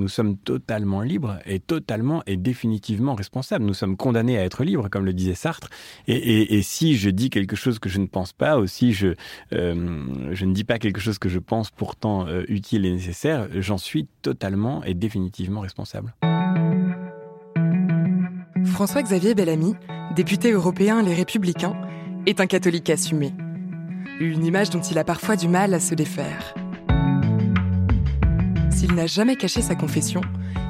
Nous sommes totalement libres et totalement et définitivement responsables. Nous sommes condamnés à être libres, comme le disait Sartre. Et, si je dis quelque chose que je ne pense pas, ou si je, euh, ne dis pas quelque chose que je pense pourtant euh, utile et nécessaire, j'en suis totalement et définitivement responsable. François-Xavier Bellamy, député européen Les Républicains, est un catholique assumé. Une image dont il a parfois du mal à se défaire. S'il n'a jamais caché sa confession,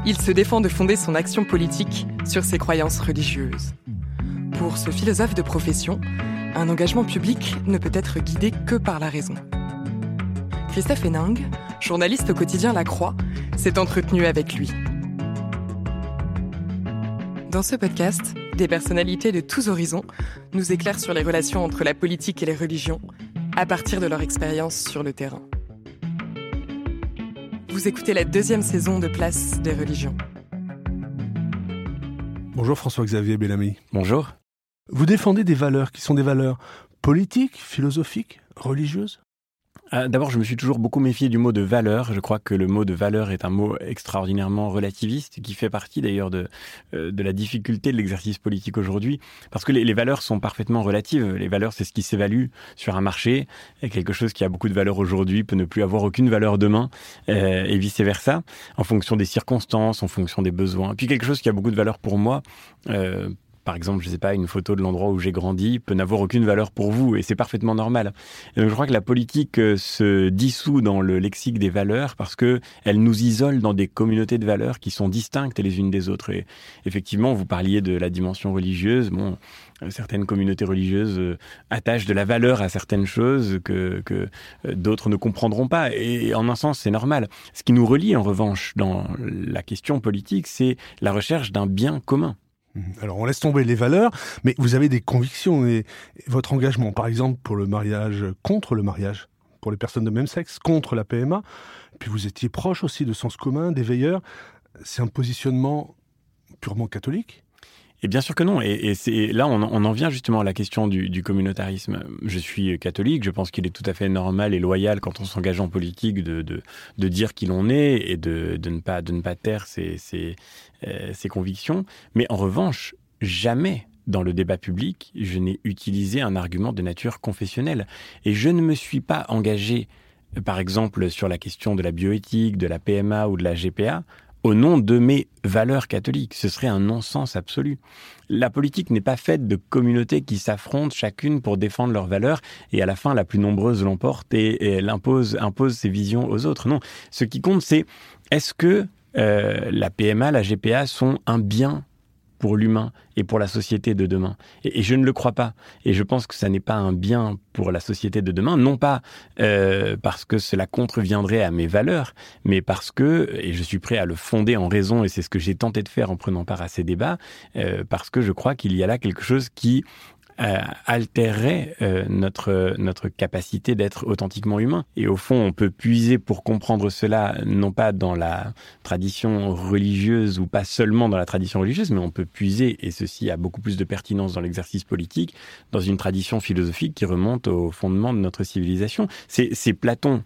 il se défend de fonder son action politique sur ses croyances religieuses. Pour ce philosophe de profession, un engagement public ne peut être guidé que par la raison. Christophe Héning, journaliste au quotidien La Croix, s'est entretenu avec lui. Dans ce podcast, des personnalités de tous horizons nous éclairent sur les relations entre la politique et les religions à partir de leur expérience sur le terrain. Vous écoutez la deuxième saison de Place des religions. Bonjour François-Xavier Bellamy. Bonjour. Vous défendez des valeurs qui sont des valeurs politiques, philosophiques, religieuses? Ah, D'abord, je me suis toujours beaucoup méfié du mot de valeur. Je crois que le mot de valeur est un mot extraordinairement relativiste, qui fait partie d'ailleurs de, euh, de la difficulté de l'exercice politique aujourd'hui, parce que les, valeurs sont parfaitement relatives. Les valeurs, c'est ce qui s'évalue sur un marché, et quelque chose qui a beaucoup de valeur aujourd'hui peut ne plus avoir aucune valeur demain, euh, et vice-versa, en fonction des circonstances, en fonction des besoins. Puis quelque chose qui a beaucoup de valeur pour moi, euh, par exemple, je sais pas, une photo de l'endroit où j'ai grandi peut n'avoir aucune valeur pour vous et c'est parfaitement normal. donc, je crois que la politique euh, se dissout dans le lexique des valeurs parce que elle nous isole dans des communautés de valeurs qui sont distinctes les unes des autres. Et effectivement, vous parliez de la dimension religieuse. Bon, euh, certaines communautés religieuses euh, attachent de la valeur à certaines choses que, que d'autres ne comprendront pas. Et en un sens, c'est normal. Ce qui nous relie, en revanche, dans la question politique, c'est la recherche d'un bien commun. Mhm. Alors on laisse tomber les valeurs, mais vous avez des convictions et votre engagement, par exemple pour le mariage, contre le mariage, pour les personnes de même sexe, contre la PMA, puis vous étiez proche aussi de sens commun, des veilleurs, c'est un positionnement purement catholique et bien sûr que non. Et, c'est là, on, en vient justement à la question du, communautarisme. Je suis catholique. Je pense qu'il est tout à fait normal et loyal quand on s'engage en politique de, dire qui l'on est et de, ne pas, de taire euh, ses convictions. Mais en revanche, jamais dans le débat public, je n'ai utilisé un argument de nature confessionnelle. Et je ne me suis pas engagé, par exemple, sur la question de la bioéthique, de la PMA ou de la GPA, au nom de mes valeurs catholiques. Ce serait un non-sens absolu. La politique n'est pas faite de communautés qui s'affrontent chacune pour défendre leurs valeurs et à la fin la plus nombreuse l'emporte et, elle impose, impose ses visions aux autres. Non, ce qui compte c'est est-ce que euh, la PMA, la GPA sont un bien pour l'humain et pour la société de demain. Et, je ne le crois pas. Et je pense que ça n'est pas un bien pour la société de demain, non pas euh, parce que cela contreviendrait à mes valeurs, mais parce que, et je suis prêt à le fonder en raison, et c'est ce que j'ai tenté de faire en prenant part à ces débats, euh, parce que je crois qu'il y a là quelque chose qui altérerait euh, notre, notre capacité d'être authentiquement humain. Et au fond, on peut puiser pour comprendre cela, non pas dans la tradition religieuse ou pas seulement dans la tradition religieuse, mais on peut puiser, et ceci a beaucoup plus de pertinence dans l'exercice politique, dans une tradition philosophique qui remonte au fondement de notre civilisation. C'est Platon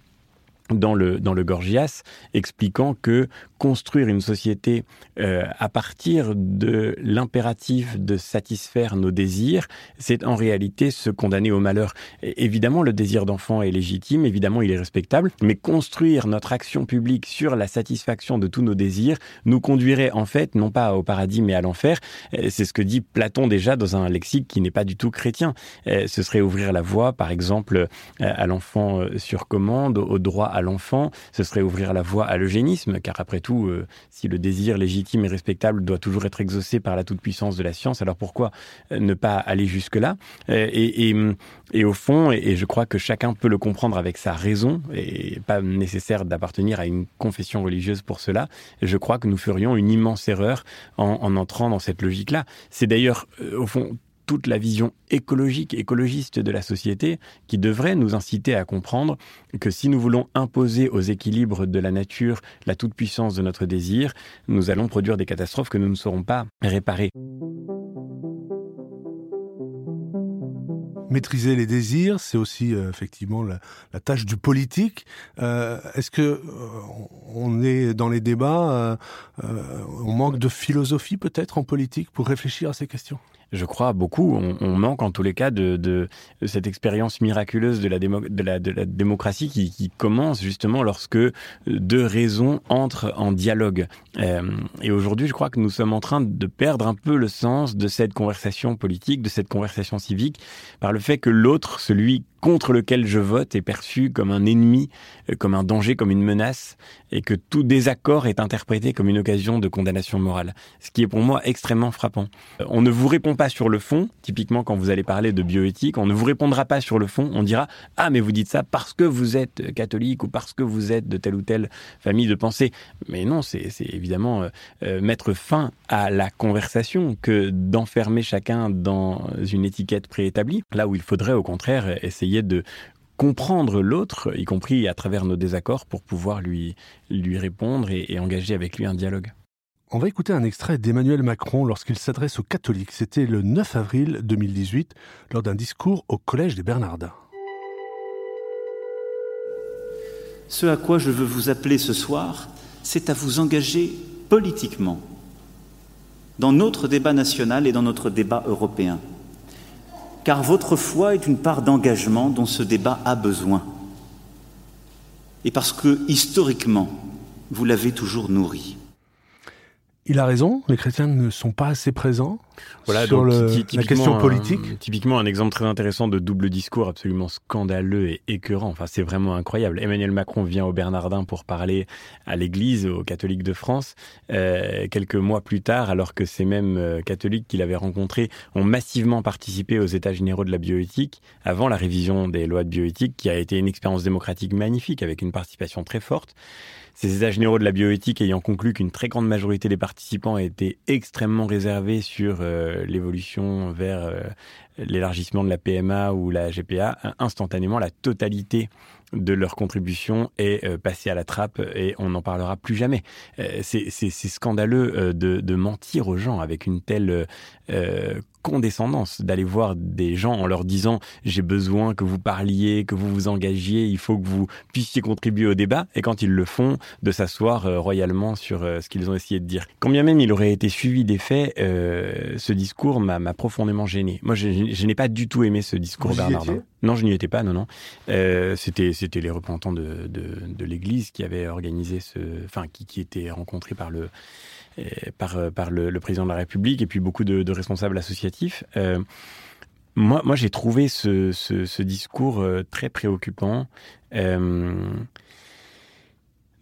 dans le, dans le Gorgias, expliquant que construire une société euh, à partir de l'impératif de satisfaire nos désirs, c'est en réalité se condamner au malheur. évidemment, le désir d'enfant est légitime, évidemment, il est respectable, mais construire notre action publique sur la satisfaction de tous nos désirs nous conduirait en fait, non pas au paradis, mais à l'enfer. Euh, c'est ce que dit Platon déjà dans un lexique qui n'est pas du tout chrétien. Euh, ce serait ouvrir la voie, par exemple, à l'enfant sur commande, au droit à l'enfant, ce serait ouvrir la voie à l'eugénisme, car après tout, tout, si le désir légitime et respectable doit toujours être exaucé par la toute-puissance de la science, alors pourquoi ne pas aller jusque-là? Et, et, au fond, et, je crois que chacun peut le comprendre avec sa raison, et pas nécessaire d'appartenir à une confession religieuse pour cela, je crois que nous ferions une immense erreur en entrant dans cette logique-là. C'est d'ailleurs, au fond, toute la vision écologique, écologiste de la société qui devrait nous inciter à comprendre que si nous voulons imposer aux équilibres de la nature la toute-puissance de notre désir, nous allons produire des catastrophes que nous ne saurons pas réparer. maîtriser les désirs, c'est aussi euh, effectivement la, tâche du politique. Euh, est-ce que euh, on est dans les débats, on manque de philosophie peut-être en politique pour réfléchir à ces questions? Je crois beaucoup. On, manque en tous les cas de, cette expérience miraculeuse de la, démocratie qui, commence justement lorsque deux raisons entrent en dialogue. Euh, et aujourd'hui, je crois que nous sommes en train de perdre un peu le sens de cette conversation politique, de cette conversation civique, par le fait que l'autre, celui contre lequel je vote est perçu comme un ennemi, euh, comme un danger, comme une menace, et que tout désaccord est interprété comme une occasion de condamnation morale. Ce qui est pour moi extrêmement frappant. Euh, on ne vous répond pas sur le fond, typiquement quand vous allez parler de bioéthique, on ne vous répondra pas sur le fond, on dira Ah mais vous dites ça parce que vous êtes catholique ou parce que vous êtes de telle ou telle famille de pensée. Mais non, c'est évidemment euh, mettre fin à la conversation que d'enfermer chacun dans une étiquette préétablie, là où il faudrait au contraire essayer de comprendre l'autre, y compris à travers nos désaccords, pour pouvoir lui, lui répondre et, engager avec lui un dialogue. On va écouter un extrait d'Emmanuel Macron lorsqu'il s'adresse aux catholiques. C'était le 9 avril 2018, lors d'un discours au Collège des Bernardins. Ce à quoi je veux vous appeler ce soir, c'est à vous engager politiquement dans notre débat national et dans notre débat européen car votre foi est une part d'engagement dont ce débat a besoin. Et parce que, historiquement, vous l'avez toujours nourri. Il a raison, les chrétiens ne sont pas assez présents voilà, sur la question politique. typiquement un exemple très intéressant de double discours absolument scandaleux et écœurant. Enfin, c'est vraiment incroyable. Emmanuel Macron vient au Bernardin pour parler à l'Église, aux catholiques de France. Euh, quelques mois plus tard, alors que ces mêmes euh, catholiques qu'il avait rencontrés ont massivement participé aux États généraux de la bioéthique, avant la révision des lois de bioéthique, qui a été une expérience démocratique magnifique avec une participation très forte. Ces états généraux de la bioéthique ayant conclu qu'une très grande majorité des participants étaient extrêmement réservés sur euh, l'évolution vers euh, l'élargissement de la PMA ou la GPA, instantanément la totalité de leur contribution est euh, passée à la trappe et on n'en parlera plus jamais. c'est scandaleux de, mentir aux gens avec une telle condescendance d'aller voir des gens en leur disant j'ai besoin que vous parliez, que vous vous engagiez, il faut que vous puissiez contribuer au débat et quand ils le font de s'asseoir euh, royalement sur euh, ce qu'ils ont essayé de dire. Quand bien même il aurait été suivi des faits, euh, ce discours m'a profondément gêné. Moi je, n'ai pas du tout aimé ce discours Bernardin. Non, je n'y étais pas, non, non. c'était c'était les représentants de, de, l'Église qui avaient organisé ce, enfin qui, qui étaient rencontrés par le par, euh, par le, président de la République et puis beaucoup de, responsables associatifs. Euh, moi, moi j'ai trouvé ce, ce, discours euh, très préoccupant.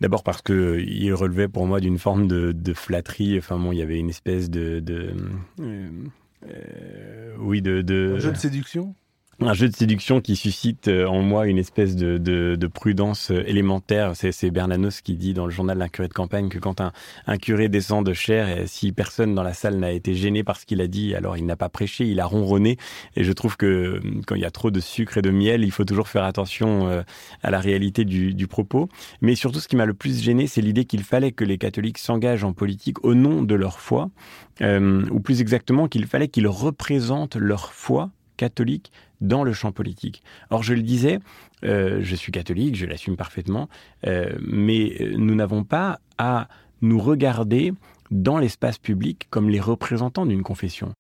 D'abord parce que il relevait pour moi d'une forme de, de, flatterie. Enfin bon, il y avait une espèce de, de oui, de, de un jeu de séduction? Un jeu de séduction qui suscite euh, en moi une espèce de, de, de prudence euh, élémentaire. C'est Bernanos qui dit dans le journal d'un curé de campagne que quand un, un curé descend de chair, et si personne dans la salle n'a été gêné par ce qu'il a dit, alors il n'a pas prêché, il a ronronné. Et je trouve que euh, quand il y a trop de sucre et de miel, il faut toujours faire attention à la réalité du, du propos. Mais surtout, ce qui m'a le plus gêné, c'est l'idée qu'il fallait que les catholiques s'engagent en politique au nom de leur foi, euh, ou plus exactement qu'il fallait qu'ils représentent leur foi catholique dans le champ politique. Or, je le disais, euh, je suis catholique, je l'assume parfaitement, euh, mais euh, nous n'avons pas à nous regarder dans l'espace public comme les représentants d'une confession.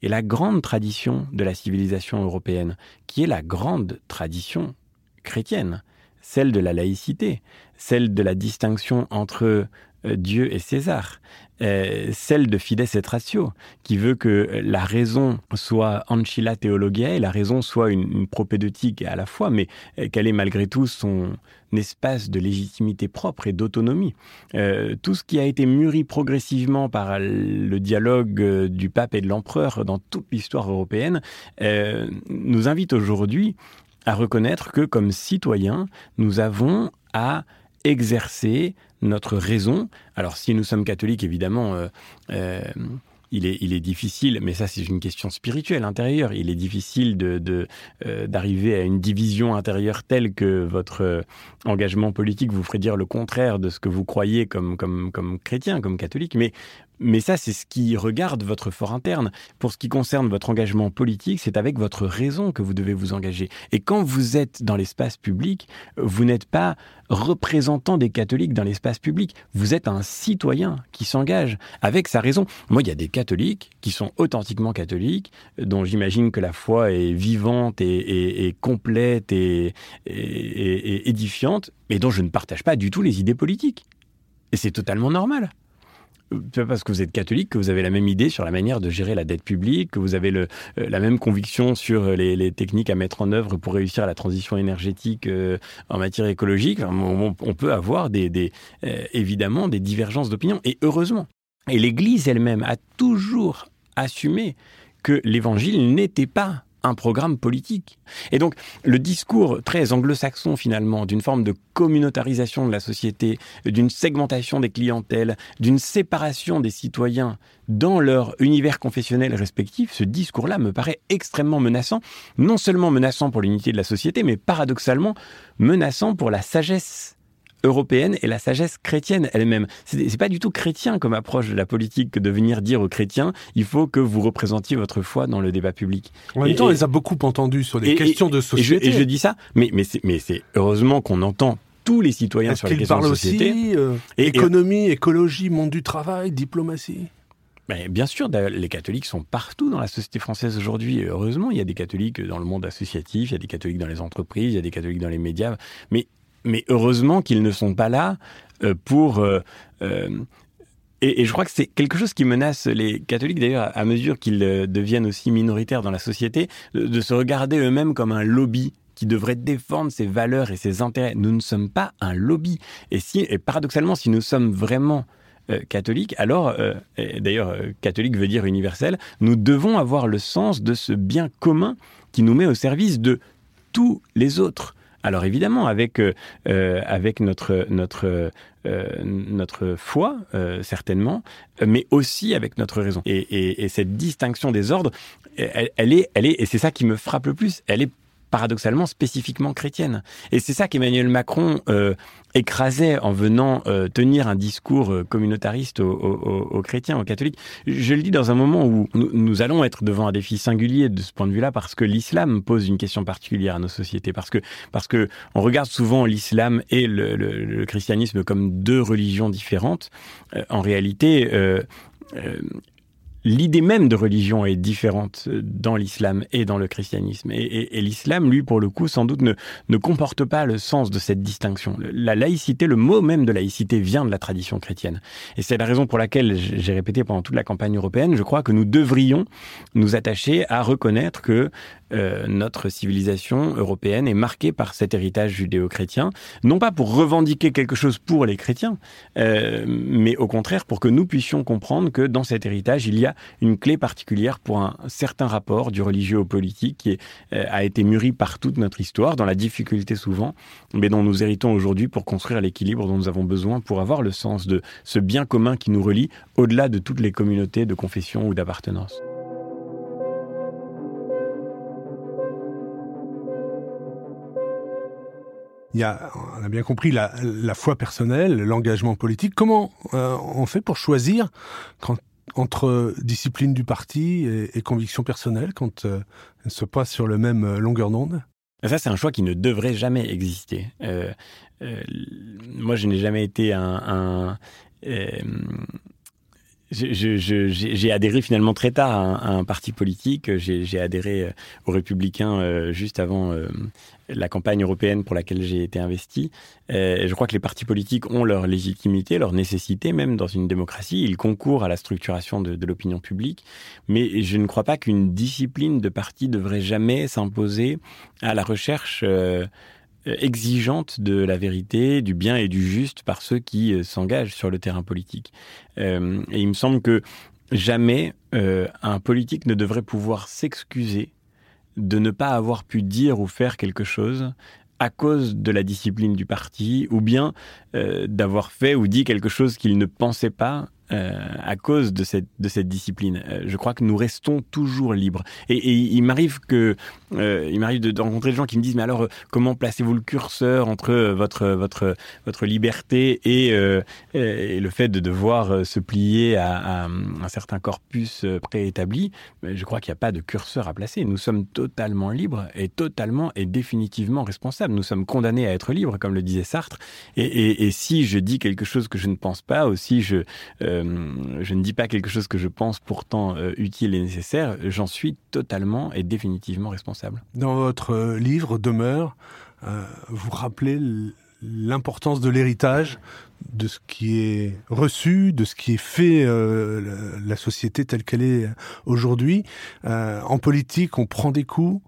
Et la grande tradition de la civilisation européenne, qui est la grande tradition chrétienne, celle de la laïcité, celle de la distinction entre euh, Dieu et César, euh, celle de Fides et Ratio, qui veut que la raison soit ancilla theologiae, la raison soit une, propédeutique à la fois, mais euh, qu'elle ait malgré tout son espace de légitimité propre et d'autonomie. tout ce qui a été mûri progressivement par le dialogue du pape et de l'empereur dans toute l'histoire européenne nous invite aujourd'hui à reconnaître que comme citoyens, nous avons à exercer notre raison. Alors si nous sommes catholiques, évidemment, euh, euh, il, est, il est difficile, mais ça c'est une question spirituelle intérieure, il est difficile euh, d'arriver à une division intérieure telle que votre engagement politique vous ferait dire le contraire de ce que vous croyez comme, comme, comme chrétien, comme catholique. Mais mais ça, c'est ce qui regarde votre fort interne. Pour ce qui concerne votre engagement politique, c'est avec votre raison que vous devez vous engager. Et quand vous êtes dans l'espace public, vous n'êtes pas représentant des catholiques dans l'espace public. Vous êtes un citoyen qui s'engage avec sa raison. Moi, il y a des catholiques qui sont authentiquement catholiques, dont j'imagine que la foi est vivante et, complète et, édifiante, mais dont je ne partage pas du tout les idées politiques. Et c'est totalement normal pas parce que vous êtes catholique que vous avez la même idée sur la manière de gérer la dette publique, que vous avez euh, la même conviction sur les, techniques à mettre en œuvre pour réussir la transition énergétique euh, en matière écologique. on, peut avoir euh, évidemment des divergences d'opinion, et heureusement. Et l'Église elle-même a toujours assumé que l'Évangile n'était pas un programme politique. Et donc, le discours très anglo-saxon, finalement, d'une forme de communautarisation de la société, d'une segmentation des clientèles, d'une séparation des citoyens dans leur univers confessionnel respectif, ce discours-là me paraît extrêmement menaçant, non seulement menaçant pour l'unité de la société, mais paradoxalement menaçant pour la sagesse européenne et la sagesse chrétienne elle-même. C'est pas du tout chrétien comme approche de la politique que de venir dire aux chrétiens il faut que vous représentiez votre foi dans le débat public. En même temps, on les a beaucoup entendus sur les questions de société. Et je, dis ça, mais, mais c'est heureusement qu'on entend tous les citoyens sur les questions de société. Aussi, euh, économie, écologie, monde du travail, diplomatie? Mais bien sûr, les catholiques sont partout dans la société française aujourd'hui. Heureusement, il y a des catholiques dans le monde associatif, il y a des catholiques dans les entreprises, il y a des catholiques dans les médias. Mais mais heureusement qu'ils ne sont pas là euh, pour... Euh, euh, et, je crois que c'est quelque chose qui menace les catholiques, d'ailleurs, à mesure qu'ils deviennent aussi minoritaires dans la société, de, se regarder eux-mêmes comme un lobby qui devrait défendre ses valeurs et ses intérêts. Nous ne sommes pas un lobby. Et, si, et paradoxalement, si nous sommes vraiment catholiques, alors, d'ailleurs, catholique veut dire universel, nous devons avoir le sens de ce bien commun qui nous met au service de tous les autres. Alors évidemment, avec, euh, euh, avec notre, notre, euh, notre foi, certainement, mais aussi avec notre raison. Et, cette distinction des ordres, elle, est, elle est, et c'est ça qui me frappe le plus, elle est paradoxalement spécifiquement chrétienne. Et c'est ça qu'Emmanuel Macron euh, écrasait en venant euh, tenir un discours euh, communautariste aux, chrétiens, aux catholiques. Je le dis dans un moment où nous, allons être devant un défi singulier de ce point de vue-là, parce que l'islam pose une question particulière à nos sociétés, parce que parce que on regarde souvent l'islam et le, christianisme comme deux religions différentes. en réalité, l'idée même de religion est différente dans l'islam et dans le christianisme. Et, l'islam, lui, pour le coup, sans doute ne, ne comporte pas le sens de cette distinction. La laïcité, le mot même de laïcité vient de la tradition chrétienne. Et c'est la raison pour laquelle j'ai répété pendant toute la campagne européenne, je crois que nous devrions nous attacher à reconnaître que euh, notre civilisation européenne est marquée par cet héritage judéo-chrétien, non pas pour revendiquer quelque chose pour les chrétiens, euh, mais au contraire pour que nous puissions comprendre que dans cet héritage, il y a une clé particulière pour un certain rapport du religieux au politique qui euh, a été mûri par toute notre histoire, dans la difficulté souvent, mais dont nous héritons aujourd'hui pour construire l'équilibre dont nous avons besoin pour avoir le sens de ce bien commun qui nous relie au-delà de toutes les communautés de confession ou d'appartenance. il y a, on a bien compris la, foi personnelle, l'engagement politique. Comment euh, on fait pour choisir quand, entre discipline du parti et, et conviction personnelle quand euh, elles se passent sur le même euh, longueur d'onde? Ça, c'est un choix qui ne devrait jamais exister. Euh, moi, je n'ai jamais été un j'ai adhéré finalement très tard à un, parti politique. J'ai adhéré euh, aux Républicains euh, juste avant euh, la campagne européenne pour laquelle j'ai été investi. je crois que les partis politiques ont leur légitimité, leur nécessité même dans une démocratie. Ils concourent à la structuration de, l'opinion publique. Mais je ne crois pas qu'une discipline de parti devrait jamais s'imposer à la recherche exigeante de la vérité, du bien et du juste par ceux qui euh, s'engagent sur le terrain politique. Euh, et il me semble que jamais un politique ne devrait pouvoir s'excuser de ne pas avoir pu dire ou faire quelque chose à cause de la discipline du parti, ou bien d'avoir fait ou dit quelque chose qu'il ne pensait pas euh, à cause de cette, discipline. Euh, je crois que nous restons toujours libres. Et, il m'arrive que euh, m'arrive de, rencontrer des gens qui me disent mais alors comment placez-vous le curseur entre votre votre votre liberté et, le fait de devoir se plier à, un certain corpus préétabli? Je crois qu'il n'y a pas de curseur à placer. Nous sommes totalement libres et totalement et définitivement responsables. Nous sommes condamnés à être libres, comme le disait Sartre. Et, et si je dis quelque chose que je ne pense pas, aussi je euh, je ne dis pas quelque chose que je pense pourtant euh, utile et nécessaire, j'en suis totalement et définitivement responsable. Dans votre euh, livre Demeure, vous rappelez l'importance de l'héritage, de ce qui est reçu, de ce qui est fait la société telle qu'elle est aujourd'hui. en politique, on prend des coups.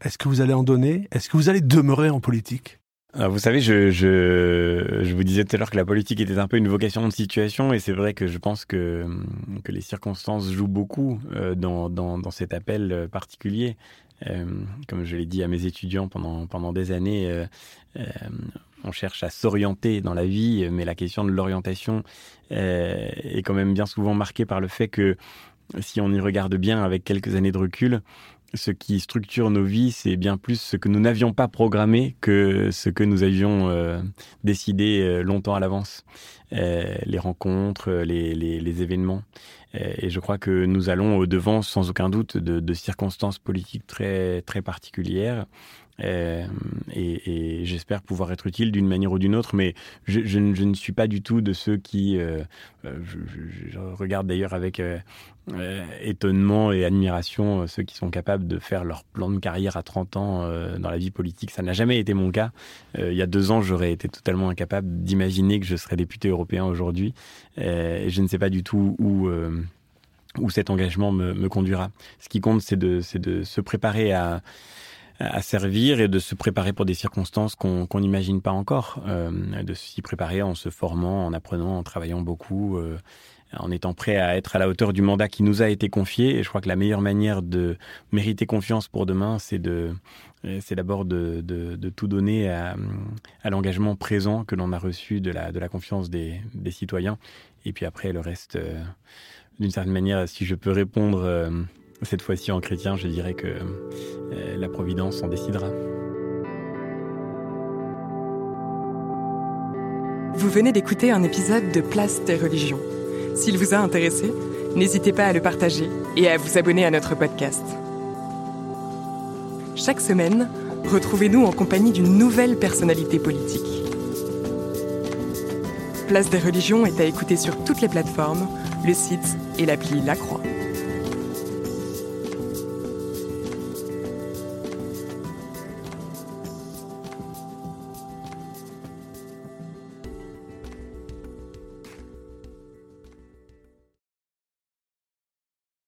Est-ce que vous allez en donner? Est-ce que vous allez demeurer en politique? Vous savez, je, je, je, vous disais tout à l'heure que la politique était un peu une vocation de situation, et c'est vrai que je pense que, que les circonstances jouent beaucoup euh, dans, dans, dans, cet appel euh, particulier. Euh, comme je l'ai dit à mes étudiants pendant, pendant des années, on cherche à s'orienter dans la vie, mais la question de l'orientation est quand même bien souvent marquée par le fait que si on y regarde bien avec quelques années de recul, ce qui structure nos vies, c'est bien plus ce que nous n'avions pas programmé que ce que nous avions euh, décidé euh, longtemps à l'avance. Euh, les rencontres, les, les, les événements. et je crois que nous allons au devant, sans aucun doute, de, de circonstances politiques très très particulières euh, et, et j'espère pouvoir être utile d'une manière ou d'une autre, mais je, je, ne suis pas du tout de ceux qui... Euh, euh je, je, regarde d'ailleurs avec euh, euh, étonnement et admiration ceux qui sont capables de faire leur plan de carrière à 30 ans dans la vie politique. Ça n'a jamais été mon cas. il y a deux ans, j'aurais été totalement incapable d'imaginer que je serais député européen aujourd'hui. et je ne sais pas du tout où où cet engagement me, me conduira. Ce qui compte, c'est de, de se préparer à, à servir et de se préparer pour des circonstances qu'on n'imagine pas encore, euh, de s'y préparer en se formant, en apprenant, en travaillant beaucoup, euh, en étant prêt à être à la hauteur du mandat qui nous a été confié. Et je crois que la meilleure manière de mériter confiance pour demain, c'est de c'est d'abord de, tout donner à, l'engagement présent que l'on a reçu de la, confiance des, citoyens. Et puis après, le reste, euh, d'une certaine manière, si je peux répondre euh, cette fois-ci en chrétien, je dirais que euh, la Providence en décidera. Vous venez d'écouter un épisode de Place des religions. S'il vous a intéressé, n'hésitez pas à le partager et à vous abonner à notre podcast. Chaque semaine, retrouvez-nous en compagnie d'une nouvelle personnalité politique. Place des religions est à écouter sur toutes les plateformes, le site et l'appli La Croix.